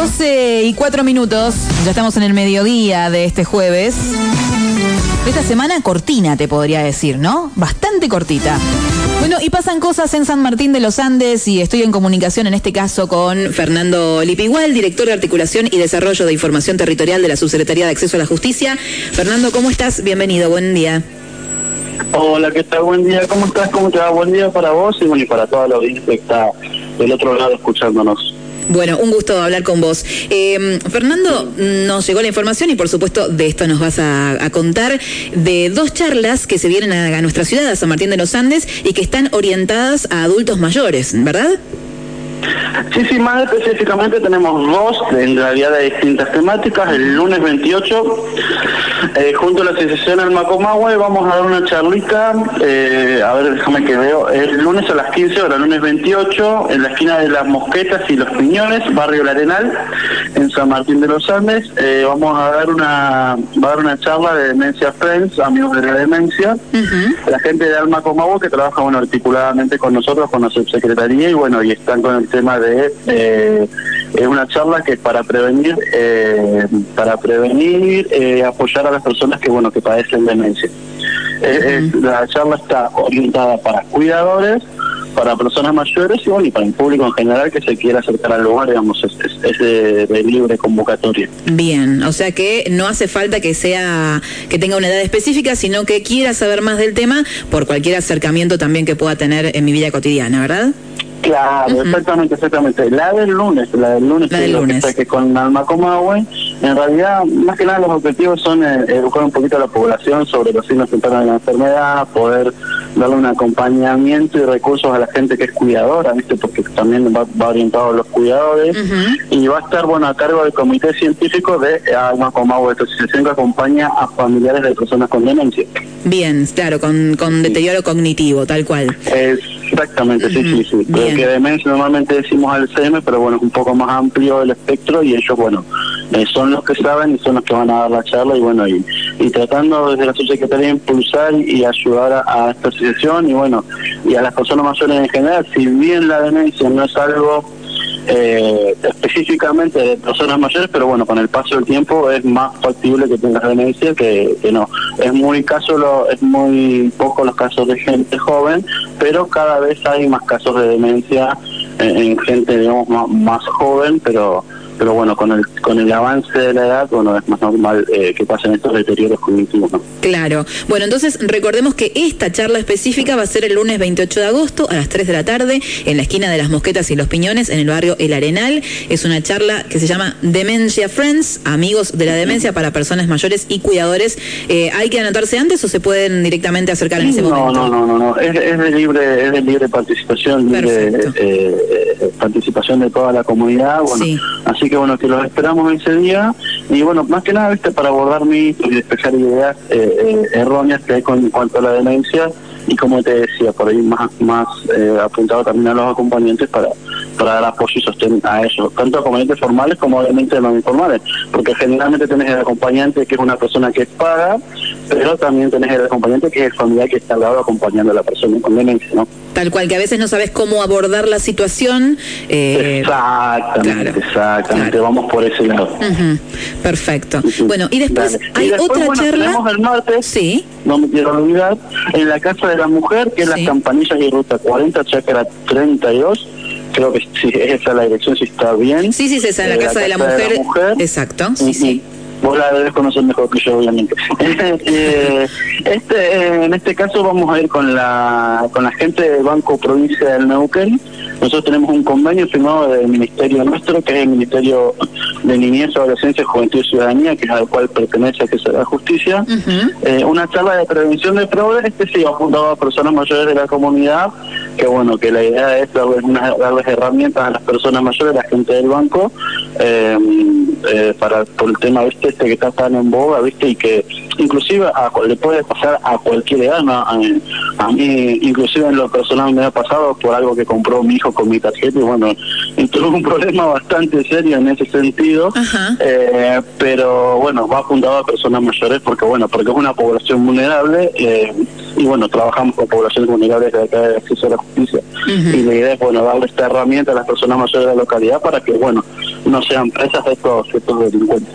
12 y 4 minutos, ya estamos en el mediodía de este jueves. Esta semana cortina, te podría decir, ¿no? Bastante cortita. Bueno, y pasan cosas en San Martín de los Andes y estoy en comunicación en este caso con Fernando Lipigual, director de Articulación y Desarrollo de Información Territorial de la Subsecretaría de Acceso a la Justicia. Fernando, ¿cómo estás? Bienvenido, buen día. Hola, ¿qué tal? Buen día, ¿cómo estás? ¿Cómo te va? Buen día para vos y, bueno, y para toda la audiencia que está del otro lado escuchándonos. Bueno, un gusto hablar con vos. Eh, Fernando, nos llegó la información y por supuesto de esto nos vas a, a contar de dos charlas que se vienen a, a, nuestra ciudad, a San Martín de los Andes, y que están orientadas a adultos mayores, ¿verdad? Sí, sí, más específicamente tenemos dos, en realidad de distintas temáticas. El lunes 28, eh, junto a la Asociación El Macomahue, vamos a dar una charlita, eh, a ver, déjame que veo, el lunes a las 15 horas, lunes 28, en la esquina de las Mosquetas y los Piñones, barrio La Arenal, en San Martín de los Andes. Eh, vamos a dar una va a dar una charla de Demencia Friends, amigos de la demencia, uh -huh. la gente de Alma Comahue que trabaja bueno articuladamente con nosotros, con la subsecretaría, y bueno, y están con el tema de eh, es una charla que es para prevenir eh, para prevenir eh, apoyar a las personas que bueno que padecen demencia. Eh, la charla está orientada para cuidadores para personas mayores y bueno y para el público en general que se quiera acercar al lugar digamos es, es, es de, de, libre convocatoria. Bien o sea que no hace falta que sea que tenga una edad específica sino que quiera saber más del tema por cualquier acercamiento también que pueda tener en mi vida cotidiana verdad Claro, uh -huh. exactamente, exactamente. La del lunes, la del lunes, la del que, lunes. Que, que con Alma Comahue, en realidad, más que nada los objetivos son eh, educar un poquito a la población sobre los signos tempranos de la enfermedad, poder darle un acompañamiento y recursos a la gente que es cuidadora, ¿viste? Porque también va, va orientado a los cuidadores uh -huh. y va a estar, bueno, a cargo del comité científico de Alma Comahue, esta asociación que acompaña a familiares de personas con demencia. Bien, claro, con, con deterioro cognitivo, tal cual. Es, Exactamente, uh -huh. sí, sí, sí. Bien. Que demencia normalmente decimos Alzheimer, pero bueno, es un poco más amplio el espectro y ellos, bueno, eh, son los que saben y son los que van a dar la charla y bueno, y, y tratando desde la subsecretaría de impulsar y ayudar a, a, esta asociación y bueno, y a las personas mayores en general, si bien la demencia no es algo eh, específicamente de personas mayores, pero bueno, con el paso del tiempo es más factible que tengas demencia que, que no. Es muy caso lo, es muy poco los casos de gente joven, pero cada vez hay más casos de demencia en, en gente digamos más, más joven, pero pero bueno, con el con el avance de la edad, bueno, es más normal eh, que pasen estos deterioros cognitivos, ¿no? Claro. Bueno, entonces recordemos que esta charla específica va a ser el lunes 28 de agosto a las 3 de la tarde en la esquina de las Mosquetas y los Piñones en el barrio El Arenal. Es una charla que se llama Demencia Friends, amigos de la demencia para personas mayores y cuidadores. Eh, ¿Hay que anotarse antes o se pueden directamente acercar en ese no, momento? No, no, no, no. Es, es, de libre, es de libre participación, libre eh, participación de toda la comunidad. Bueno, sí. así que bueno, que los esperamos ese día. Y bueno, más que nada, viste, para abordar mitos y despejar ideas eh, eh, erróneas que hay con cuanto a la demencia. Y como te decía, por ahí más, más eh, apuntado también a los acompañantes para, para dar apoyo y sostén a ellos, tanto acompañantes formales como obviamente no informales, porque generalmente tenés el acompañante que es una persona que paga, pero también tenés el acompañante que es el familiar que está al lado acompañando a la persona con demencia, ¿no? Tal cual, que a veces no sabes cómo abordar la situación. Eh, exactamente, claro, exactamente, claro. vamos por ese lado. Uh -huh. Perfecto. Uh -huh. Bueno, y después Dale. hay y después, otra bueno, charla. Tenemos el martes, sí. no me quiero olvidar, en la Casa de la Mujer, que es sí. las campanillas y ruta 40, chacra 32 creo que sí, esa es la dirección, si está bien. Sí, sí, esa es la, eh, casa, la casa de, la mujer. de, la mujer. Exacto, sí, sí vos la debes conocer mejor que yo, obviamente. eh, este, en este caso vamos a ir con la con la gente del Banco Provincia del Neuquén. Nosotros tenemos un convenio firmado del ministerio nuestro, que es el Ministerio de Niñez, Adolescencia, Juventud y Ciudadanía, que es al cual pertenece a que se da justicia. Uh -huh. eh, una charla de prevención de fraude, este sí apuntado a personas mayores de la comunidad, que bueno, que la idea es darles, una, darles herramientas a las personas mayores, a la gente del banco, eh, eh, para por el tema este, este que está tan en boga, viste, y que inclusive a, le puede pasar a cualquier edad, ¿no? a, a, mí inclusive en lo personal me ha pasado por algo que compró mi hijo con mi tarjeta y bueno, y tuve un problema bastante serio en ese sentido, eh, pero bueno, va apuntado a personas mayores porque bueno, porque es una población vulnerable eh, y bueno, trabajamos con poblaciones vulnerables de acá de acceso a la justicia uh -huh. y la idea es bueno, darle esta herramienta a las personas mayores de la localidad para que bueno, no sean presas de estos, delincuentes.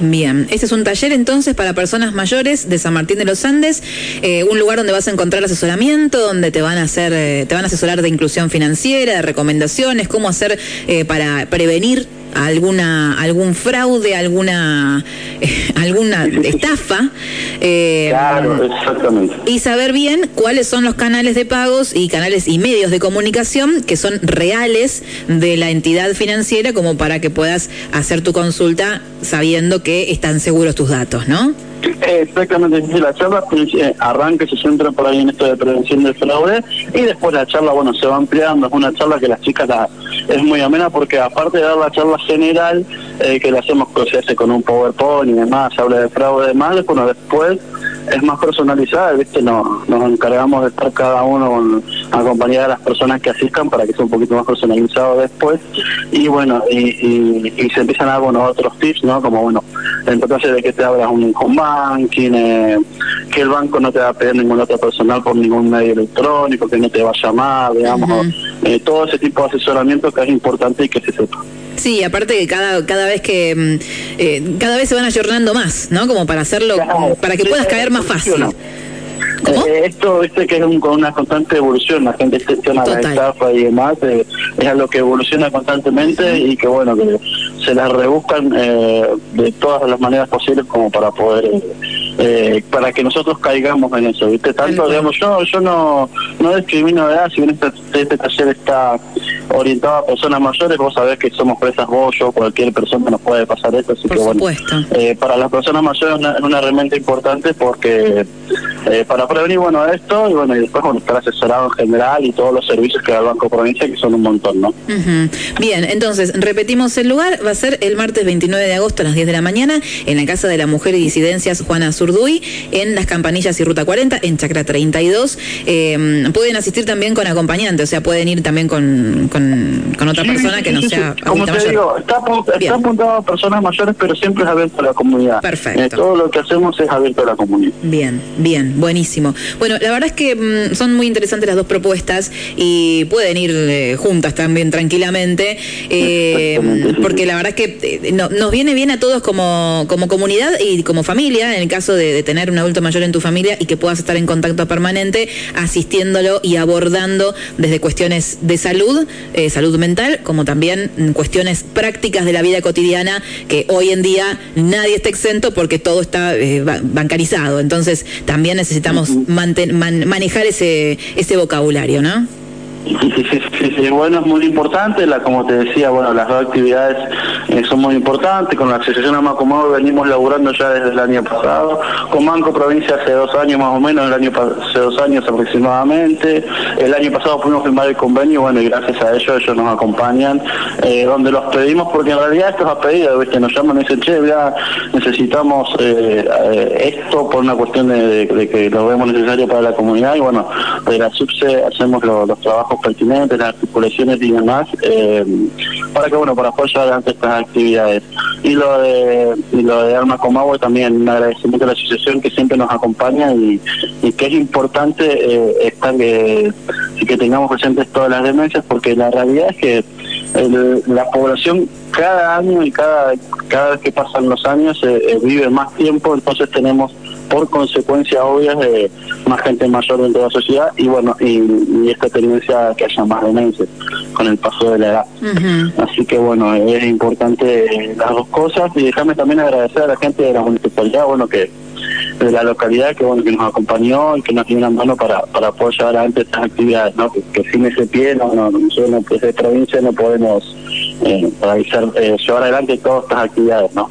Bien, este es un taller entonces para personas mayores de San Martín de los Andes, eh, un lugar donde vas a encontrar asesoramiento, donde te van a hacer, eh, te van a asesorar de inclusión financiera, de recomendaciones, cómo hacer eh, para prevenir alguna algún fraude, alguna alguna estafa. claro, exactamente. Y saber bien cuáles son los canales de pagos y canales y medios de comunicación que son reales de la entidad financiera como para que puedas hacer tu consulta sabiendo que están seguros tus datos, ¿no? Exactamente, la charla eh, arranca y se centra por ahí en esto de prevención del fraude y después la charla, bueno, se va ampliando, es una charla que las chicas la, es muy amena porque aparte de dar la charla general, eh, que la hacemos, hace con un PowerPoint y demás, se habla de fraude y demás, bueno, después es más personalizada, ¿viste? Nos, nos encargamos de estar cada uno con, acompañada de las personas que asistan para que sea un poquito más personalizado después. Y bueno, y, y, se empiezan a dar bueno, otros tips, ¿no? Como, bueno, entonces de que te abras un home banking, eh, que el banco no te va a pedir ningún dato personal por ningún medio electrónico, que no te va a llamar, digamos, eh, todo ese tipo de asesoramiento que es importante y que se sepa. Sí, aparte que cada, cada vez que mm, eh, cada vez se van ayornando más, ¿no? Como para hacerlo, para que puedas caer más fácil. Eh, esto viste que es un, con una constante evolución, la gente gestiona la estafa y demás, eh, es algo que evoluciona constantemente y que bueno, que se las rebuscan eh, de todas las maneras posibles como para poder eh, para que nosotros caigamos en eso, ¿viste? Tanto, digamos, yo yo no, no discrimino de edad, si bien este, este taller está orientado a personas mayores, vos sabés que somos presas vos, yo, cualquier persona nos puede pasar esto, así que bueno, eh, para las personas mayores es una, una, herramienta importante porque eh, para prevenir, bueno, esto y bueno, y después bueno, estar asesorado en general y todos los servicios que da el Banco Provincia, que son un montón, ¿no? Bien, entonces, repetimos el lugar, va a ser el martes 29 de agosto a las 10 de la mañana en la Casa de la Mujer y Disidencias Juana Sur en Las Campanillas y Ruta 40, en Chacra 32. Eh, pueden asistir también con acompañante, o sea, pueden ir también con, con, otra persona que no sea Como te digo, está, apuntado a personas mayores, pero siempre es abierto a la comunidad. Perfecto. Eh, todo lo que hacemos es abierto a la comunidad. Bien, bien, buenísimo. Bueno, la verdad es que mm, son muy interesantes las dos propuestas y pueden ir eh, juntas también tranquilamente, porque la verdad es que nos viene bien a todos como, como comunidad y como familia, en el caso de, tener un adulto mayor en tu familia y que puedas estar en contacto permanente asistiéndolo y abordando desde cuestiones de salud, eh, salud mental, como también cuestiones prácticas de la vida cotidiana que hoy en día nadie está exento porque todo está eh, bancarizado. Entonces también necesitamos manejar ese, ese vocabulario, ¿no? Sí, bueno, es muy importante, la, como te decía, bueno, las dos actividades son muy importantes, con la Asociación Amacomodo venimos laburando ya desde el año pasado, con Banco Provincia hace dos años más o menos, el año hace dos años aproximadamente, el año pasado pudimos firmar el convenio, bueno, y gracias a ellos ellos nos acompañan, eh, donde los pedimos, porque en realidad esto es a pedido, ¿viste? nos llaman y dicen, che, ya necesitamos eh, esto por una cuestión de, que lo vemos necesario para la comunidad, y bueno, de la SUBSE hacemos los trabajos pertinentes, las articulaciones y demás, eh, para que, bueno, para poder llevar adelante actividades. Y lo de, y lo de Armas como Agua también, un agradecimiento a la asociación que siempre nos acompaña y, que es importante eh, estar que, que tengamos presentes todas las demencias, porque la realidad es que la población cada año y cada, cada vez que pasan los años eh, vive más tiempo, entonces tenemos por consecuencia obvias de más gente mayor dentro de la sociedad y bueno, y, esta tendencia que haya más demencias con el paso de la edad. Así que bueno, es importante las dos cosas y déjame también agradecer a la gente de la municipalidad, bueno, que de la localidad que bueno que nos acompañó y que nos dio una mano para, para poder llevar adelante estas actividades, ¿no? Que, sin ese pie, no, no, nosotros no, desde provincia no podemos eh, eh, llevar adelante todas estas actividades, ¿no?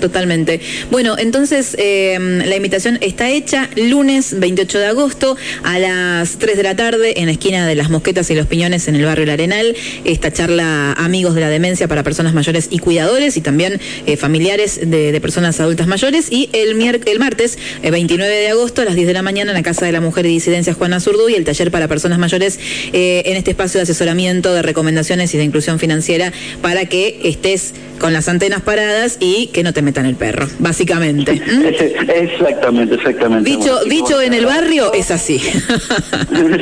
totalmente. Bueno, entonces eh, la invitación está hecha lunes 28 de agosto a las 3 de la tarde en la esquina de las Mosquetas y los Piñones en el barrio El Arenal. Esta charla Amigos de la Demencia para personas mayores y cuidadores y también eh, familiares de, personas adultas mayores. Y el, el martes 29 de agosto a las 10 de la mañana en la Casa de la Mujer y Disidencia Juana Zurdu y el taller para personas mayores en este espacio de asesoramiento, de recomendaciones y de inclusión financiera financiera para que estés con las antenas paradas y que no te metan el perro, básicamente. ¿Mm? Exactamente, exactamente. Dicho, Bueno, dicho en el barrio es así.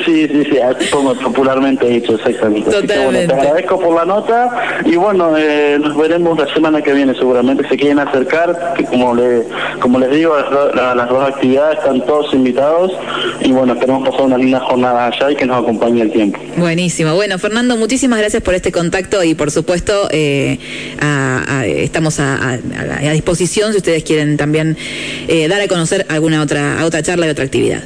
Sí, sí, sí, así como popularmente dicho, exactamente. Bueno, Totalmente. te agradezco por la nota y bueno, eh, nos veremos la semana que viene seguramente. Se quieren acercar, que como, le, como les digo, las, las dos actividades están todos invitados y bueno, esperemos pasar una linda jornada allá y que nos acompañe el tiempo. Buenísimo. Bueno, Fernando, muchísimas gracias por este contacto y por supuesto eh, a- a- estamos a, disposición si ustedes quieren también eh, dar a conocer alguna otra, otra charla y otra actividad.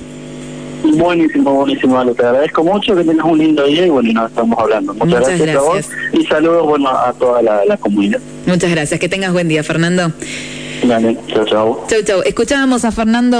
Buenísimo, buenísimo, Ale. Te agradezco mucho, que tengas un lindo día y bueno, y nos estamos hablando. Muchas, Muchas gracias, a vos gracias. y saludos bueno, a toda la, la comunidad. Muchas gracias. Que tengas buen día, Fernando. Dale, chao, chao. Chau, chau. Escuchábamos a Fernando.